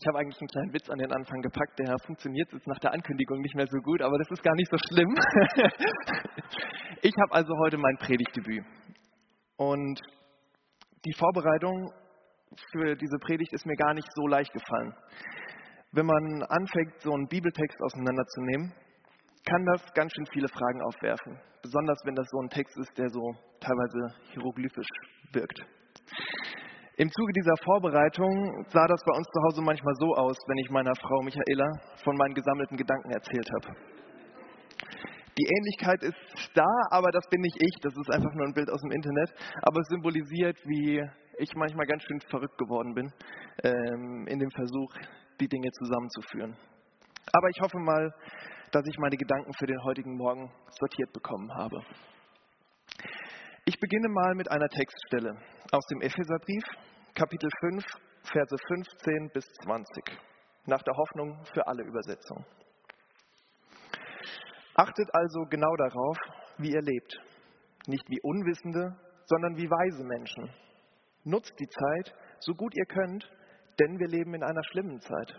Ich habe eigentlich einen kleinen Witz an den Anfang gepackt, der funktioniert jetzt nach der Ankündigung nicht mehr so gut, aber das ist gar nicht so schlimm. ich habe also heute mein Predigtdebüt. Und die Vorbereitung für diese Predigt ist mir gar nicht so leicht gefallen. Wenn man anfängt, so einen Bibeltext auseinanderzunehmen, kann das ganz schön viele Fragen aufwerfen. Besonders wenn das so ein Text ist, der so teilweise hieroglyphisch wirkt. Im Zuge dieser Vorbereitung sah das bei uns zu Hause manchmal so aus, wenn ich meiner Frau Michaela von meinen gesammelten Gedanken erzählt habe. Die Ähnlichkeit ist da, aber das bin nicht ich, das ist einfach nur ein Bild aus dem Internet. Aber es symbolisiert, wie ich manchmal ganz schön verrückt geworden bin ähm, in dem Versuch, die Dinge zusammenzuführen. Aber ich hoffe mal, dass ich meine Gedanken für den heutigen Morgen sortiert bekommen habe. Ich beginne mal mit einer Textstelle aus dem Epheserbrief, Kapitel 5, Verse 15 bis 20, nach der Hoffnung für alle Übersetzungen. Achtet also genau darauf, wie ihr lebt, nicht wie Unwissende, sondern wie weise Menschen. Nutzt die Zeit, so gut ihr könnt, denn wir leben in einer schlimmen Zeit.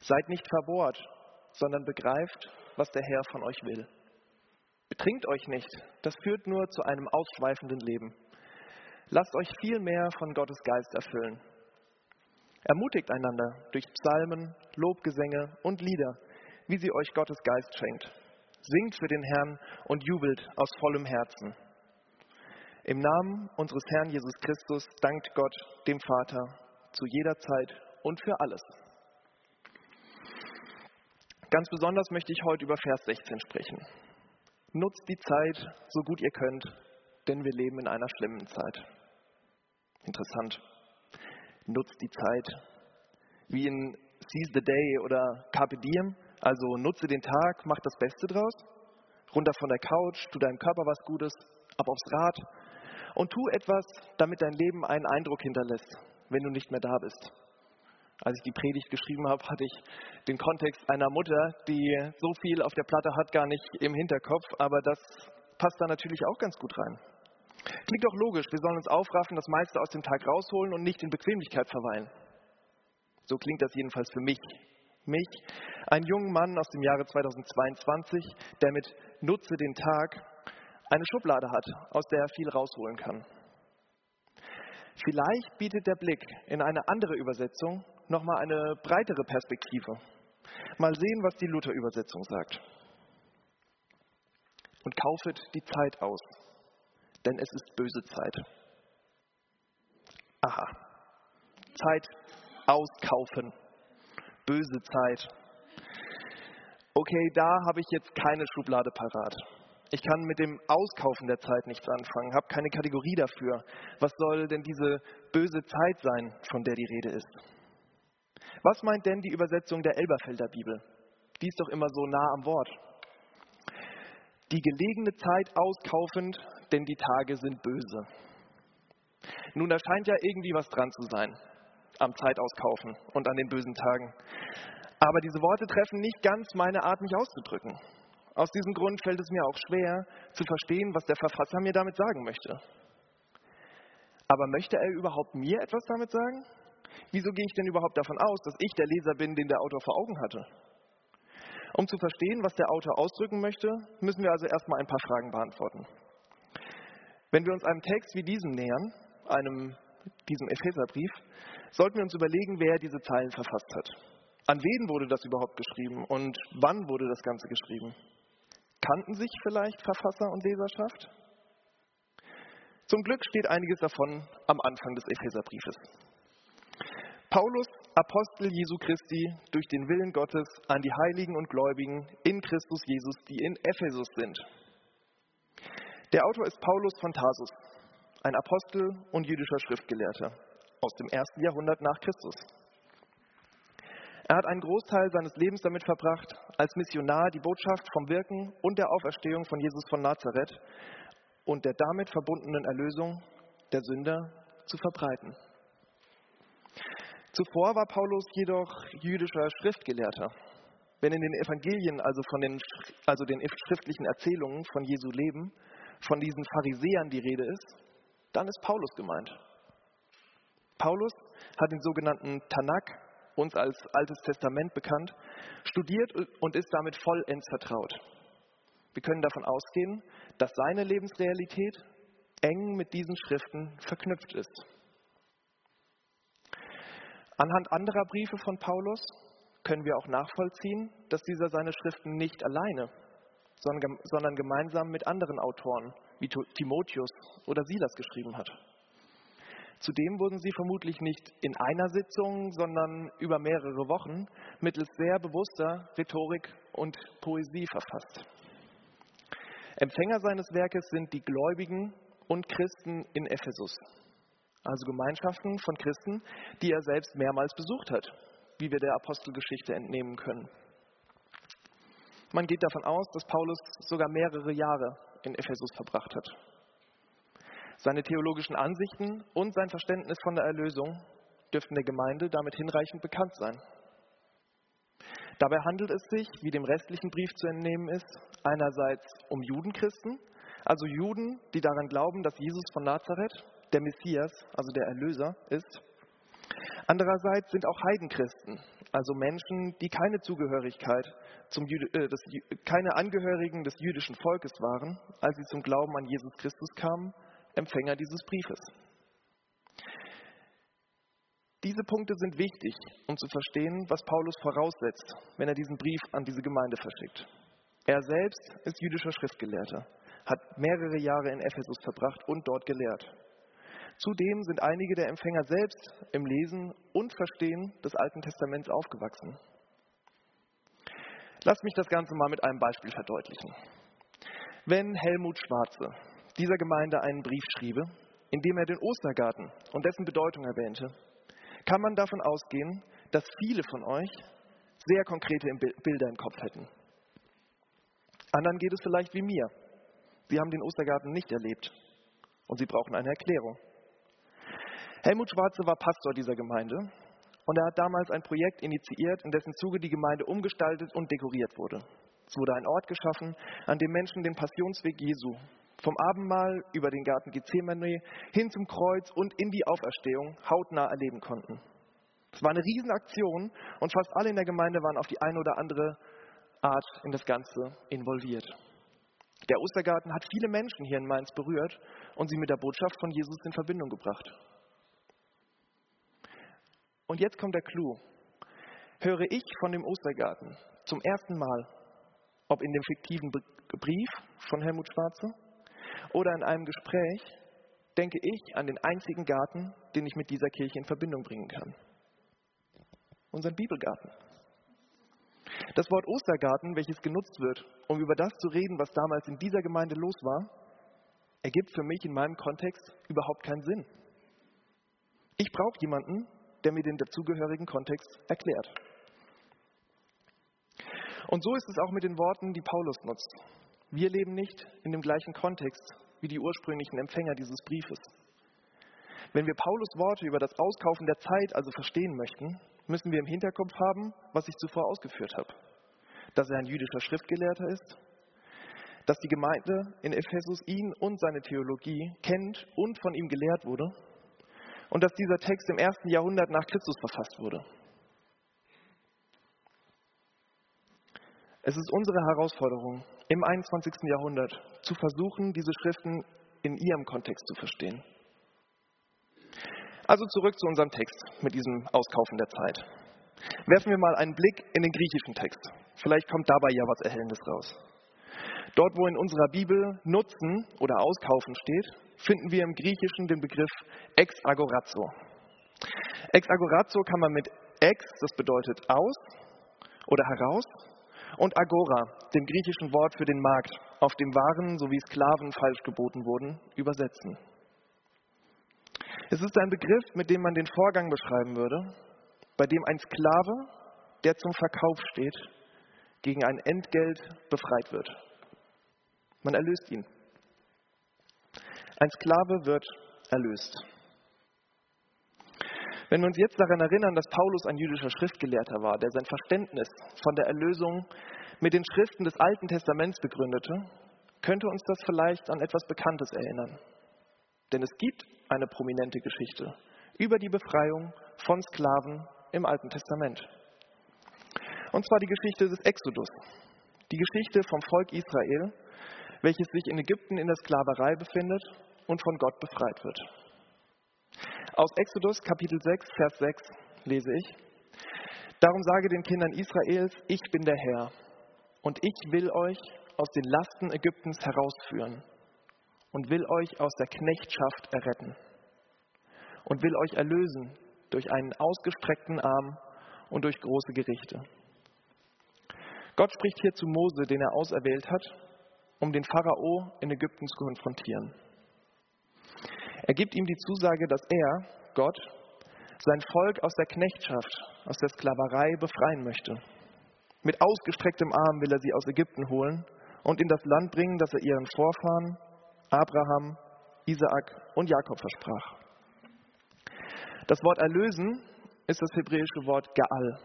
Seid nicht verbohrt, sondern begreift, was der Herr von euch will. Betrinkt euch nicht, das führt nur zu einem ausschweifenden Leben. Lasst euch viel mehr von Gottes Geist erfüllen. Ermutigt einander durch Psalmen, Lobgesänge und Lieder, wie sie euch Gottes Geist schenkt. Singt für den Herrn und jubelt aus vollem Herzen. Im Namen unseres Herrn Jesus Christus dankt Gott dem Vater zu jeder Zeit und für alles. Ganz besonders möchte ich heute über Vers 16 sprechen. Nutzt die Zeit so gut ihr könnt, denn wir leben in einer schlimmen Zeit. Interessant. Nutzt die Zeit. Wie in Seize the Day oder Carpe Diem, also nutze den Tag, mach das Beste draus. Runter von der Couch, tu deinem Körper was Gutes, ab aufs Rad und tu etwas, damit dein Leben einen Eindruck hinterlässt, wenn du nicht mehr da bist. Als ich die Predigt geschrieben habe, hatte ich den Kontext einer Mutter, die so viel auf der Platte hat, gar nicht im Hinterkopf, aber das passt da natürlich auch ganz gut rein. Klingt doch logisch, wir sollen uns aufraffen, das meiste aus dem Tag rausholen und nicht in Bequemlichkeit verweilen. So klingt das jedenfalls für mich. Mich, ein junger Mann aus dem Jahre 2022, der mit Nutze den Tag eine Schublade hat, aus der er viel rausholen kann. Vielleicht bietet der Blick in eine andere Übersetzung nochmal eine breitere Perspektive. Mal sehen, was die Luther-Übersetzung sagt. Und kaufet die Zeit aus, denn es ist böse Zeit. Aha. Zeit auskaufen. Böse Zeit. Okay, da habe ich jetzt keine Schublade parat. Ich kann mit dem Auskaufen der Zeit nichts anfangen, habe keine Kategorie dafür. Was soll denn diese böse Zeit sein, von der die Rede ist? Was meint denn die Übersetzung der Elberfelder Bibel? Die ist doch immer so nah am Wort. Die gelegene Zeit auskaufend, denn die Tage sind böse. Nun, da scheint ja irgendwie was dran zu sein am Zeitauskaufen und an den bösen Tagen. Aber diese Worte treffen nicht ganz meine Art, mich auszudrücken. Aus diesem Grund fällt es mir auch schwer zu verstehen, was der Verfasser mir damit sagen möchte. Aber möchte er überhaupt mir etwas damit sagen? Wieso gehe ich denn überhaupt davon aus, dass ich der Leser bin, den der Autor vor Augen hatte? Um zu verstehen, was der Autor ausdrücken möchte, müssen wir also erstmal ein paar Fragen beantworten. Wenn wir uns einem Text wie diesem nähern, einem, diesem Epheserbrief, sollten wir uns überlegen, wer diese Zeilen verfasst hat. An wen wurde das überhaupt geschrieben und wann wurde das Ganze geschrieben? Kannten sich vielleicht Verfasser und Leserschaft? Zum Glück steht einiges davon am Anfang des Epheserbriefes. Paulus, Apostel Jesu Christi, durch den Willen Gottes an die Heiligen und Gläubigen in Christus Jesus, die in Ephesus sind. Der Autor ist Paulus von Tarsus, ein Apostel und jüdischer Schriftgelehrter aus dem ersten Jahrhundert nach Christus. Er hat einen Großteil seines Lebens damit verbracht, als Missionar die Botschaft vom Wirken und der Auferstehung von Jesus von Nazareth und der damit verbundenen Erlösung der Sünder zu verbreiten. Zuvor war Paulus jedoch jüdischer Schriftgelehrter. Wenn in den Evangelien, also, von den, also den schriftlichen Erzählungen von Jesu Leben, von diesen Pharisäern die Rede ist, dann ist Paulus gemeint. Paulus hat den sogenannten Tanakh, uns als Altes Testament bekannt, studiert und ist damit vollends vertraut. Wir können davon ausgehen, dass seine Lebensrealität eng mit diesen Schriften verknüpft ist. Anhand anderer Briefe von Paulus können wir auch nachvollziehen, dass dieser seine Schriften nicht alleine, sondern gemeinsam mit anderen Autoren wie Timotheus oder Silas geschrieben hat. Zudem wurden sie vermutlich nicht in einer Sitzung, sondern über mehrere Wochen mittels sehr bewusster Rhetorik und Poesie verfasst. Empfänger seines Werkes sind die Gläubigen und Christen in Ephesus, also Gemeinschaften von Christen, die er selbst mehrmals besucht hat, wie wir der Apostelgeschichte entnehmen können. Man geht davon aus, dass Paulus sogar mehrere Jahre in Ephesus verbracht hat. Seine theologischen Ansichten und sein Verständnis von der Erlösung dürften der Gemeinde damit hinreichend bekannt sein. Dabei handelt es sich, wie dem restlichen Brief zu entnehmen ist, einerseits um Judenchristen, also Juden, die daran glauben, dass Jesus von Nazareth der Messias, also der Erlöser, ist. Andererseits sind auch Heidenchristen, also Menschen, die keine Zugehörigkeit zum Jüde, äh, des, keine Angehörigen des jüdischen Volkes waren, als sie zum Glauben an Jesus Christus kamen, Empfänger dieses Briefes. Diese Punkte sind wichtig, um zu verstehen, was Paulus voraussetzt, wenn er diesen Brief an diese Gemeinde verschickt. Er selbst ist jüdischer Schriftgelehrter, hat mehrere Jahre in Ephesus verbracht und dort gelehrt. Zudem sind einige der Empfänger selbst im Lesen und Verstehen des Alten Testaments aufgewachsen. Lass mich das Ganze mal mit einem Beispiel verdeutlichen. Wenn Helmut Schwarze dieser Gemeinde einen Brief schriebe, in dem er den Ostergarten und dessen Bedeutung erwähnte, kann man davon ausgehen, dass viele von euch sehr konkrete Bilder im Kopf hätten. Anderen geht es vielleicht wie mir. Sie haben den Ostergarten nicht erlebt und sie brauchen eine Erklärung. Helmut Schwarze war Pastor dieser Gemeinde und er hat damals ein Projekt initiiert, in dessen Zuge die Gemeinde umgestaltet und dekoriert wurde. Es wurde ein Ort geschaffen, an dem Menschen den Passionsweg Jesu vom Abendmahl über den Garten Gethsemane hin zum Kreuz und in die Auferstehung hautnah erleben konnten. Es war eine Riesenaktion und fast alle in der Gemeinde waren auf die eine oder andere Art in das Ganze involviert. Der Ostergarten hat viele Menschen hier in Mainz berührt und sie mit der Botschaft von Jesus in Verbindung gebracht. Und jetzt kommt der Clou. Höre ich von dem Ostergarten zum ersten Mal, ob in dem fiktiven Brief von Helmut Schwarze oder in einem Gespräch, denke ich an den einzigen Garten, den ich mit dieser Kirche in Verbindung bringen kann. Unseren Bibelgarten. Das Wort Ostergarten, welches genutzt wird, um über das zu reden, was damals in dieser Gemeinde los war, ergibt für mich in meinem Kontext überhaupt keinen Sinn. Ich brauche jemanden, der mir den dazugehörigen Kontext erklärt. Und so ist es auch mit den Worten, die Paulus nutzt. Wir leben nicht in dem gleichen Kontext wie die ursprünglichen Empfänger dieses Briefes. Wenn wir Paulus Worte über das Auskaufen der Zeit also verstehen möchten, müssen wir im Hinterkopf haben, was ich zuvor ausgeführt habe. Dass er ein jüdischer Schriftgelehrter ist, dass die Gemeinde in Ephesus ihn und seine Theologie kennt und von ihm gelehrt wurde und dass dieser Text im ersten Jahrhundert nach Christus verfasst wurde. Es ist unsere Herausforderung, im 21. Jahrhundert zu versuchen, diese Schriften in ihrem Kontext zu verstehen. Also zurück zu unserem Text mit diesem Auskaufen der Zeit. Werfen wir mal einen Blick in den griechischen Text. Vielleicht kommt dabei ja was Erhellendes raus. Dort, wo in unserer Bibel Nutzen oder Auskaufen steht, finden wir im Griechischen den Begriff ex agorazo. Ex agorazo kann man mit ex, das bedeutet aus oder heraus, und agora, dem griechischen Wort für den Markt, auf dem Waren sowie Sklaven falsch geboten wurden, übersetzen. Es ist ein Begriff, mit dem man den Vorgang beschreiben würde, bei dem ein Sklave, der zum Verkauf steht, gegen ein Entgelt befreit wird. Man erlöst ihn. Ein Sklave wird erlöst. Wenn wir uns jetzt daran erinnern, dass Paulus ein jüdischer Schriftgelehrter war, der sein Verständnis von der Erlösung mit den Schriften des Alten Testaments begründete, könnte uns das vielleicht an etwas Bekanntes erinnern. Denn es gibt eine prominente Geschichte über die Befreiung von Sklaven im Alten Testament. Und zwar die Geschichte des Exodus, die Geschichte vom Volk Israel, welches sich in Ägypten in der Sklaverei befindet und von Gott befreit wird. Aus Exodus Kapitel 6, Vers 6 lese ich. Darum sage den Kindern Israels, ich bin der Herr und ich will euch aus den Lasten Ägyptens herausführen und will euch aus der Knechtschaft erretten und will euch erlösen durch einen ausgestreckten Arm und durch große Gerichte. Gott spricht hier zu Mose, den er auserwählt hat, um den Pharao in Ägypten zu konfrontieren. Er gibt ihm die Zusage, dass er, Gott, sein Volk aus der Knechtschaft, aus der Sklaverei befreien möchte. Mit ausgestrecktem Arm will er sie aus Ägypten holen und in das Land bringen, das er ihren Vorfahren, Abraham, Isaak und Jakob versprach. Das Wort erlösen ist das hebräische Wort Gaal,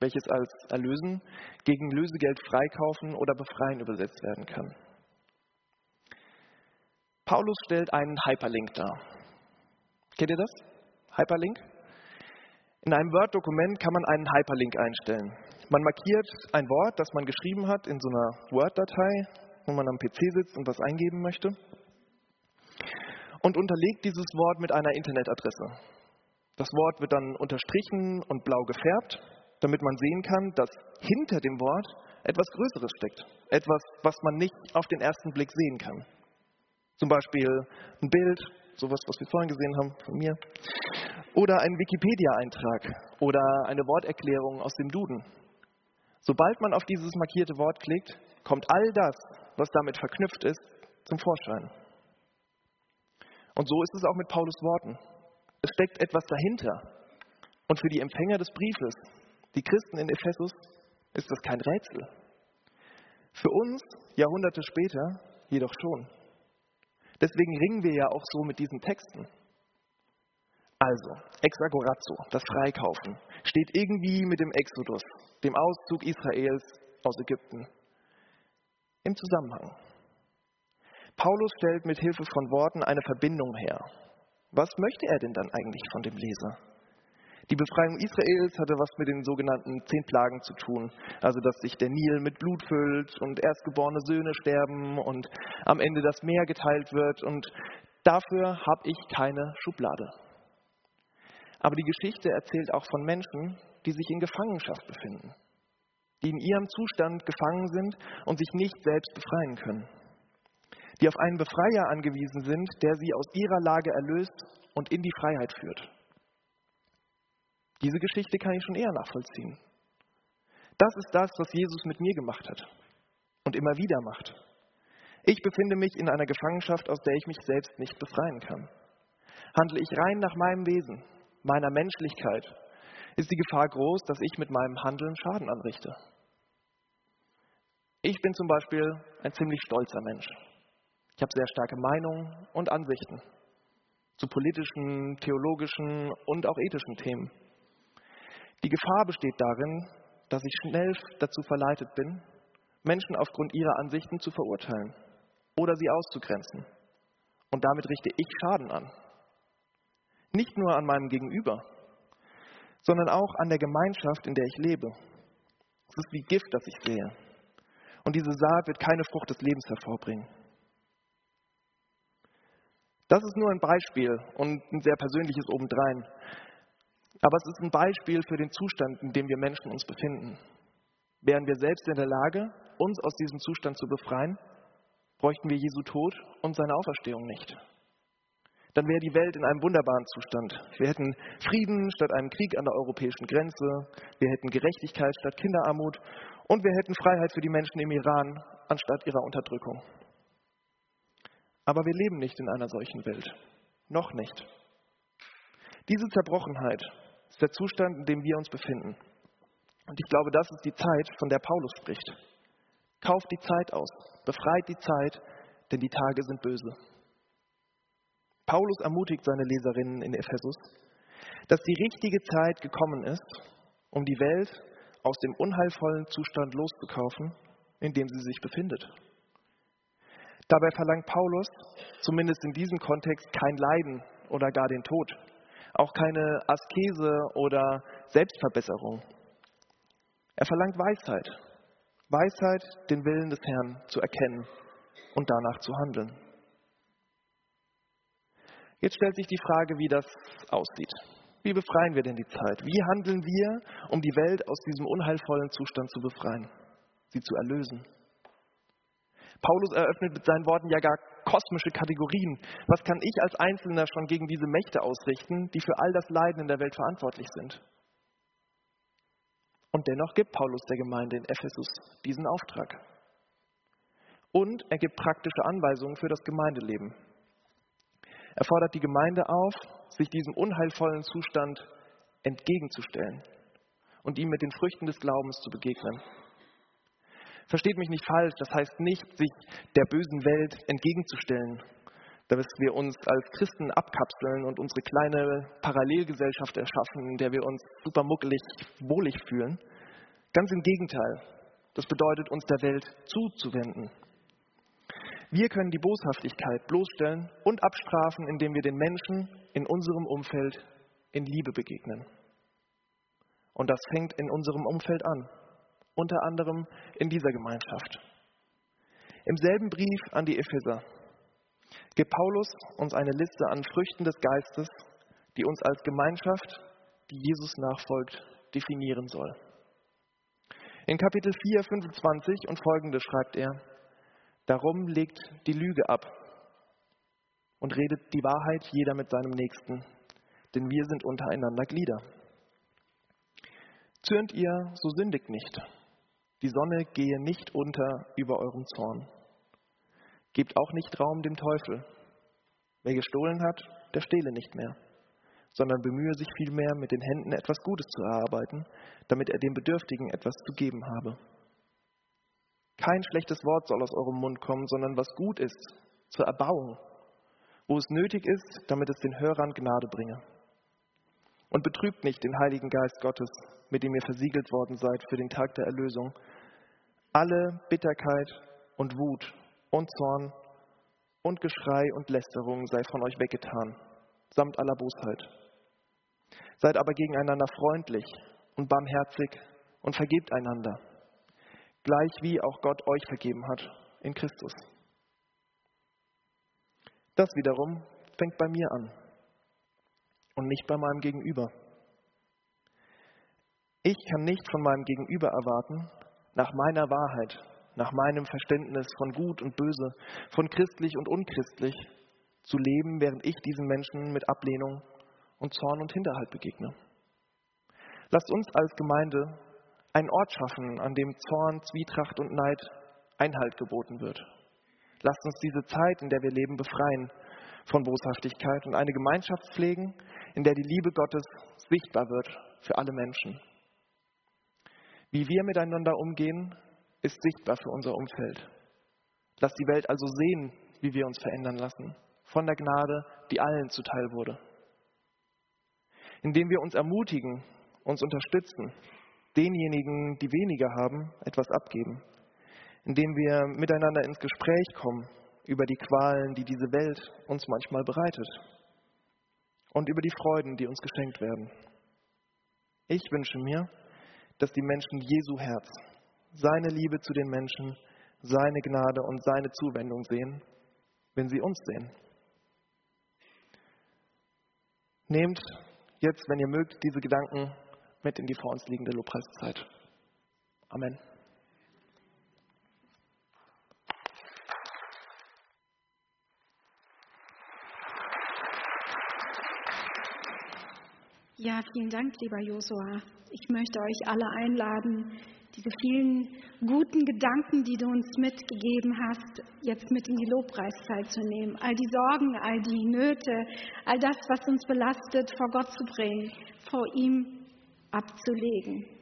welches als erlösen gegen Lösegeld freikaufen oder befreien übersetzt werden kann. Paulus stellt einen Hyperlink dar. Kennt ihr das? Hyperlink? In einem Word-Dokument kann man einen Hyperlink einstellen. Man markiert ein Wort, das man geschrieben hat, in so einer Word-Datei, wo man am PC sitzt und was eingeben möchte, und unterlegt dieses Wort mit einer Internetadresse. Das Wort wird dann unterstrichen und blau gefärbt, damit man sehen kann, dass hinter dem Wort etwas Größeres steckt. Etwas, was man nicht auf den ersten Blick sehen kann. Zum Beispiel ein Bild, sowas, was wir vorhin gesehen haben von mir, oder ein Wikipedia-Eintrag oder eine Worterklärung aus dem Duden. Sobald man auf dieses markierte Wort klickt, kommt all das, was damit verknüpft ist, zum Vorschein. Und so ist es auch mit Paulus Worten. Es steckt etwas dahinter. Und für die Empfänger des Briefes, die Christen in Ephesus, ist das kein Rätsel. Für uns, Jahrhunderte später, jedoch schon. Deswegen ringen wir ja auch so mit diesen Texten. Also, Exagorazzo, das Freikaufen, steht irgendwie mit dem Exodus, dem Auszug Israels aus Ägypten, im Zusammenhang. Paulus stellt mit Hilfe von Worten eine Verbindung her. Was möchte er denn dann eigentlich von dem Leser? Die Befreiung Israels hatte was mit den sogenannten zehn Plagen zu tun. Also, dass sich der Nil mit Blut füllt und erstgeborene Söhne sterben und am Ende das Meer geteilt wird. Und dafür habe ich keine Schublade. Aber die Geschichte erzählt auch von Menschen, die sich in Gefangenschaft befinden, die in ihrem Zustand gefangen sind und sich nicht selbst befreien können, die auf einen Befreier angewiesen sind, der sie aus ihrer Lage erlöst und in die Freiheit führt. Diese Geschichte kann ich schon eher nachvollziehen. Das ist das, was Jesus mit mir gemacht hat und immer wieder macht. Ich befinde mich in einer Gefangenschaft, aus der ich mich selbst nicht befreien kann. Handle ich rein nach meinem Wesen, meiner Menschlichkeit, ist die Gefahr groß, dass ich mit meinem Handeln Schaden anrichte. Ich bin zum Beispiel ein ziemlich stolzer Mensch. Ich habe sehr starke Meinungen und Ansichten zu politischen, theologischen und auch ethischen Themen. Die Gefahr besteht darin, dass ich schnell dazu verleitet bin, Menschen aufgrund ihrer Ansichten zu verurteilen oder sie auszugrenzen. Und damit richte ich Schaden an. Nicht nur an meinem Gegenüber, sondern auch an der Gemeinschaft, in der ich lebe. Es ist wie Gift, das ich sehe. Und diese Saat wird keine Frucht des Lebens hervorbringen. Das ist nur ein Beispiel und ein sehr persönliches obendrein. Aber es ist ein Beispiel für den Zustand, in dem wir Menschen uns befinden. Wären wir selbst in der Lage, uns aus diesem Zustand zu befreien, bräuchten wir Jesu Tod und seine Auferstehung nicht. Dann wäre die Welt in einem wunderbaren Zustand. Wir hätten Frieden statt einem Krieg an der europäischen Grenze, wir hätten Gerechtigkeit statt Kinderarmut und wir hätten Freiheit für die Menschen im Iran anstatt ihrer Unterdrückung. Aber wir leben nicht in einer solchen Welt. Noch nicht. Diese Zerbrochenheit ist der Zustand, in dem wir uns befinden. Und ich glaube, das ist die Zeit, von der Paulus spricht. Kauft die Zeit aus, befreit die Zeit, denn die Tage sind böse. Paulus ermutigt seine Leserinnen in Ephesus, dass die richtige Zeit gekommen ist, um die Welt aus dem unheilvollen Zustand loszukaufen, in dem sie sich befindet. Dabei verlangt Paulus, zumindest in diesem Kontext, kein Leiden oder gar den Tod, auch keine Askese oder Selbstverbesserung. Er verlangt Weisheit. Weisheit, den Willen des Herrn zu erkennen und danach zu handeln. Jetzt stellt sich die Frage, wie das aussieht. Wie befreien wir denn die Zeit? Wie handeln wir, um die Welt aus diesem unheilvollen Zustand zu befreien, sie zu erlösen? Paulus eröffnet mit seinen Worten ja gar kosmische Kategorien. Was kann ich als Einzelner schon gegen diese Mächte ausrichten, die für all das Leiden in der Welt verantwortlich sind? Und dennoch gibt Paulus der Gemeinde in Ephesus diesen Auftrag. Und er gibt praktische Anweisungen für das Gemeindeleben. Er fordert die Gemeinde auf, sich diesem unheilvollen Zustand entgegenzustellen und ihm mit den Früchten des Glaubens zu begegnen. Versteht mich nicht falsch, das heißt nicht, sich der bösen Welt entgegenzustellen, dass wir uns als Christen abkapseln und unsere kleine Parallelgesellschaft erschaffen, in der wir uns super muckelig, wohlig fühlen. Ganz im Gegenteil, das bedeutet, uns der Welt zuzuwenden. Wir können die Boshaftigkeit bloßstellen und abstrafen, indem wir den Menschen in unserem Umfeld in Liebe begegnen. Und das fängt in unserem Umfeld an unter anderem in dieser Gemeinschaft. Im selben Brief an die Epheser gibt Paulus uns eine Liste an Früchten des Geistes, die uns als Gemeinschaft, die Jesus nachfolgt, definieren soll. In Kapitel 4, 25 und folgende schreibt er, Darum legt die Lüge ab und redet die Wahrheit jeder mit seinem Nächsten, denn wir sind untereinander Glieder. Zürnt ihr, so sündigt nicht. Die Sonne gehe nicht unter über eurem Zorn. Gebt auch nicht Raum dem Teufel. Wer gestohlen hat, der stehle nicht mehr, sondern bemühe sich vielmehr, mit den Händen etwas Gutes zu erarbeiten, damit er dem Bedürftigen etwas zu geben habe. Kein schlechtes Wort soll aus eurem Mund kommen, sondern was gut ist, zur Erbauung, wo es nötig ist, damit es den Hörern Gnade bringe. Und betrübt nicht den Heiligen Geist Gottes, mit dem ihr versiegelt worden seid für den Tag der Erlösung. Alle Bitterkeit und Wut und Zorn und Geschrei und Lästerung sei von euch weggetan, samt aller Bosheit. Seid aber gegeneinander freundlich und barmherzig und vergebt einander, gleich wie auch Gott euch vergeben hat in Christus. Das wiederum fängt bei mir an und nicht bei meinem Gegenüber. Ich kann nicht von meinem Gegenüber erwarten, nach meiner Wahrheit, nach meinem Verständnis von Gut und Böse, von christlich und unchristlich zu leben, während ich diesen Menschen mit Ablehnung und Zorn und Hinterhalt begegne. Lasst uns als Gemeinde einen Ort schaffen, an dem Zorn, Zwietracht und Neid Einhalt geboten wird. Lasst uns diese Zeit, in der wir leben, befreien von Boshaftigkeit und eine Gemeinschaft pflegen, in der die Liebe Gottes sichtbar wird für alle Menschen. Wie wir miteinander umgehen, ist sichtbar für unser Umfeld. Lass die Welt also sehen, wie wir uns verändern lassen, von der Gnade, die allen zuteil wurde. Indem wir uns ermutigen, uns unterstützen, denjenigen, die weniger haben, etwas abgeben. Indem wir miteinander ins Gespräch kommen über die Qualen, die diese Welt uns manchmal bereitet und über die Freuden, die uns geschenkt werden. Ich wünsche mir, dass die Menschen Jesu Herz, seine Liebe zu den Menschen, seine Gnade und seine Zuwendung sehen, wenn sie uns sehen. Nehmt jetzt, wenn ihr mögt, diese Gedanken mit in die vor uns liegende Lobpreiszeit. Amen. Ja, vielen Dank, lieber Josua. Ich möchte euch alle einladen, diese vielen guten Gedanken, die du uns mitgegeben hast, jetzt mit in die Lobpreiszeit zu nehmen. All die Sorgen, all die Nöte, all das, was uns belastet, vor Gott zu bringen, vor ihm abzulegen.